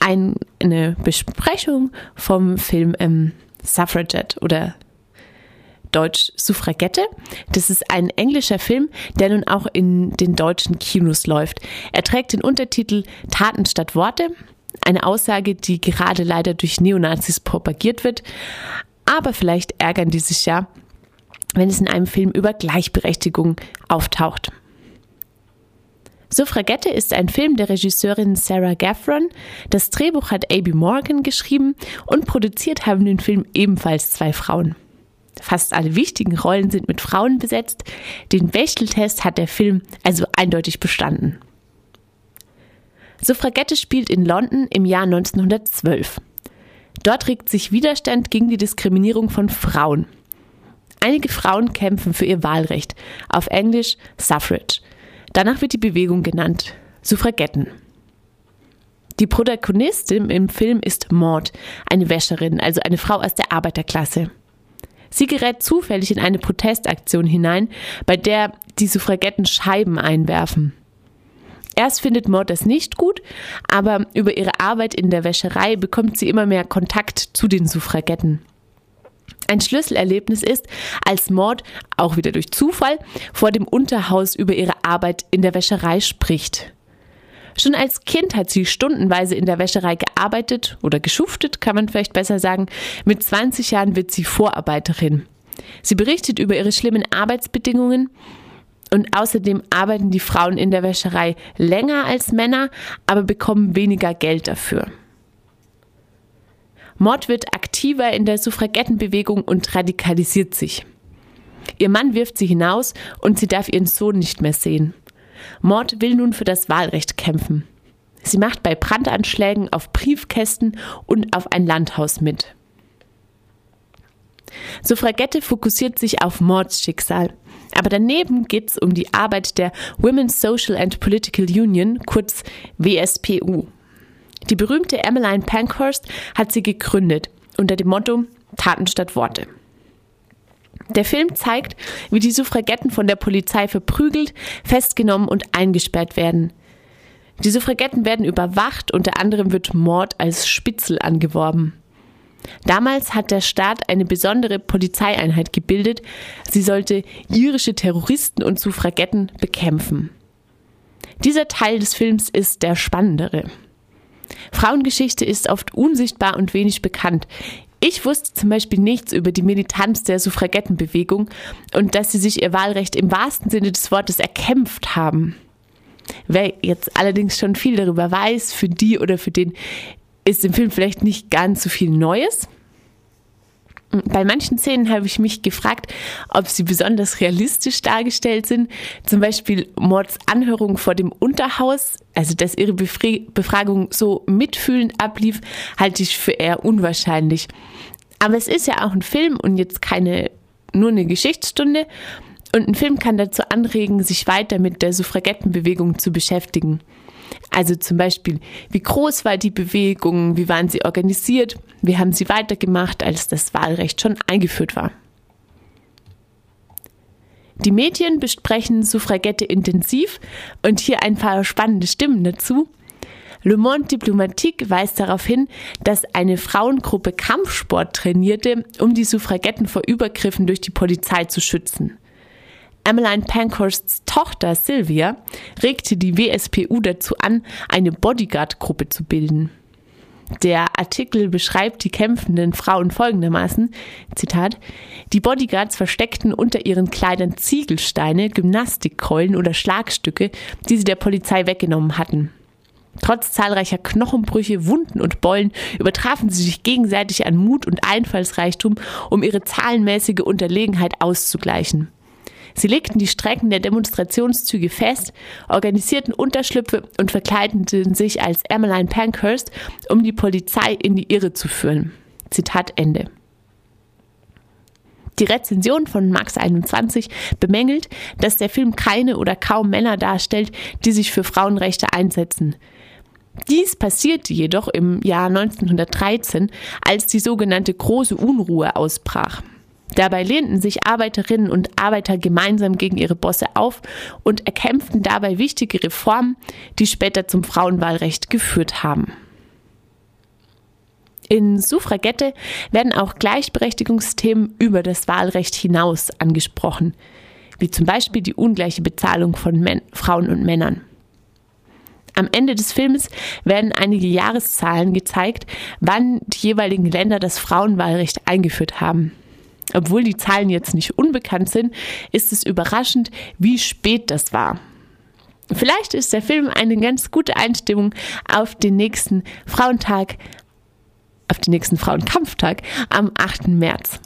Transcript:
ein, eine Besprechung vom Film ähm, Suffragette oder Deutsch Suffragette. Das ist ein englischer Film, der nun auch in den deutschen Kinos läuft. Er trägt den Untertitel Taten statt Worte. Eine Aussage, die gerade leider durch Neonazis propagiert wird. Aber vielleicht ärgern die sich ja, wenn es in einem Film über Gleichberechtigung auftaucht. Suffragette ist ein Film der Regisseurin Sarah Gaffron. Das Drehbuch hat A.B. Morgan geschrieben und produziert haben den Film ebenfalls zwei Frauen. Fast alle wichtigen Rollen sind mit Frauen besetzt. Den Bechteltest hat der Film also eindeutig bestanden. Suffragette spielt in London im Jahr 1912. Dort regt sich Widerstand gegen die Diskriminierung von Frauen. Einige Frauen kämpfen für ihr Wahlrecht, auf Englisch Suffrage. Danach wird die Bewegung genannt, Suffragetten. Die Protagonistin im Film ist Maud, eine Wäscherin, also eine Frau aus der Arbeiterklasse. Sie gerät zufällig in eine Protestaktion hinein, bei der die Suffragetten Scheiben einwerfen. Erst findet Maud das nicht gut, aber über ihre Arbeit in der Wäscherei bekommt sie immer mehr Kontakt zu den Suffragetten. Ein Schlüsselerlebnis ist, als Maud, auch wieder durch Zufall, vor dem Unterhaus über ihre Arbeit in der Wäscherei spricht. Schon als Kind hat sie stundenweise in der Wäscherei gearbeitet oder geschuftet, kann man vielleicht besser sagen. Mit 20 Jahren wird sie Vorarbeiterin. Sie berichtet über ihre schlimmen Arbeitsbedingungen und außerdem arbeiten die Frauen in der Wäscherei länger als Männer, aber bekommen weniger Geld dafür. Mord wird aktiver in der Suffragettenbewegung und radikalisiert sich. Ihr Mann wirft sie hinaus und sie darf ihren Sohn nicht mehr sehen. Mord will nun für das Wahlrecht kämpfen. Sie macht bei Brandanschlägen auf Briefkästen und auf ein Landhaus mit. Suffragette fokussiert sich auf Mords Schicksal. Aber daneben geht es um die Arbeit der Women's Social and Political Union, kurz WSPU. Die berühmte Emmeline Pankhurst hat sie gegründet unter dem Motto Taten statt Worte. Der Film zeigt, wie die Suffragetten von der Polizei verprügelt, festgenommen und eingesperrt werden. Die Suffragetten werden überwacht, unter anderem wird Mord als Spitzel angeworben. Damals hat der Staat eine besondere Polizeieinheit gebildet. Sie sollte irische Terroristen und Suffragetten bekämpfen. Dieser Teil des Films ist der spannendere. Frauengeschichte ist oft unsichtbar und wenig bekannt. Ich wusste zum Beispiel nichts über die Militanz der Suffragettenbewegung und dass sie sich ihr Wahlrecht im wahrsten Sinne des Wortes erkämpft haben. Wer jetzt allerdings schon viel darüber weiß, für die oder für den ist im Film vielleicht nicht ganz so viel Neues. Bei manchen Szenen habe ich mich gefragt, ob sie besonders realistisch dargestellt sind. Zum Beispiel Mords Anhörung vor dem Unterhaus, also dass ihre Befragung so mitfühlend ablief, halte ich für eher unwahrscheinlich. Aber es ist ja auch ein Film und jetzt keine nur eine Geschichtsstunde. Und ein Film kann dazu anregen, sich weiter mit der Suffragettenbewegung zu beschäftigen. Also zum Beispiel, wie groß war die Bewegung, wie waren sie organisiert, wie haben sie weitergemacht, als das Wahlrecht schon eingeführt war. Die Medien besprechen Suffragette intensiv und hier ein paar spannende Stimmen dazu. Le Monde Diplomatique weist darauf hin, dass eine Frauengruppe Kampfsport trainierte, um die Suffragetten vor Übergriffen durch die Polizei zu schützen. Emmeline Pankhursts Tochter Sylvia regte die WSPU dazu an, eine Bodyguard-Gruppe zu bilden. Der Artikel beschreibt die kämpfenden Frauen folgendermaßen, Zitat, die Bodyguards versteckten unter ihren Kleidern Ziegelsteine, Gymnastikkeulen oder Schlagstücke, die sie der Polizei weggenommen hatten. Trotz zahlreicher Knochenbrüche, Wunden und Beulen übertrafen sie sich gegenseitig an Mut und Einfallsreichtum, um ihre zahlenmäßige Unterlegenheit auszugleichen. Sie legten die Strecken der Demonstrationszüge fest, organisierten Unterschlüpfe und verkleideten sich als Emmeline Pankhurst, um die Polizei in die Irre zu führen. Zitat Ende. Die Rezension von Max 21 bemängelt, dass der Film keine oder kaum Männer darstellt, die sich für Frauenrechte einsetzen. Dies passierte jedoch im Jahr 1913, als die sogenannte Große Unruhe ausbrach. Dabei lehnten sich Arbeiterinnen und Arbeiter gemeinsam gegen ihre Bosse auf und erkämpften dabei wichtige Reformen, die später zum Frauenwahlrecht geführt haben. In Suffragette werden auch Gleichberechtigungsthemen über das Wahlrecht hinaus angesprochen, wie zum Beispiel die ungleiche Bezahlung von Men Frauen und Männern. Am Ende des Films werden einige Jahreszahlen gezeigt, wann die jeweiligen Länder das Frauenwahlrecht eingeführt haben. Obwohl die Zahlen jetzt nicht unbekannt sind, ist es überraschend, wie spät das war. Vielleicht ist der Film eine ganz gute Einstimmung auf den nächsten Frauentag, auf den nächsten Frauenkampftag am 8. März.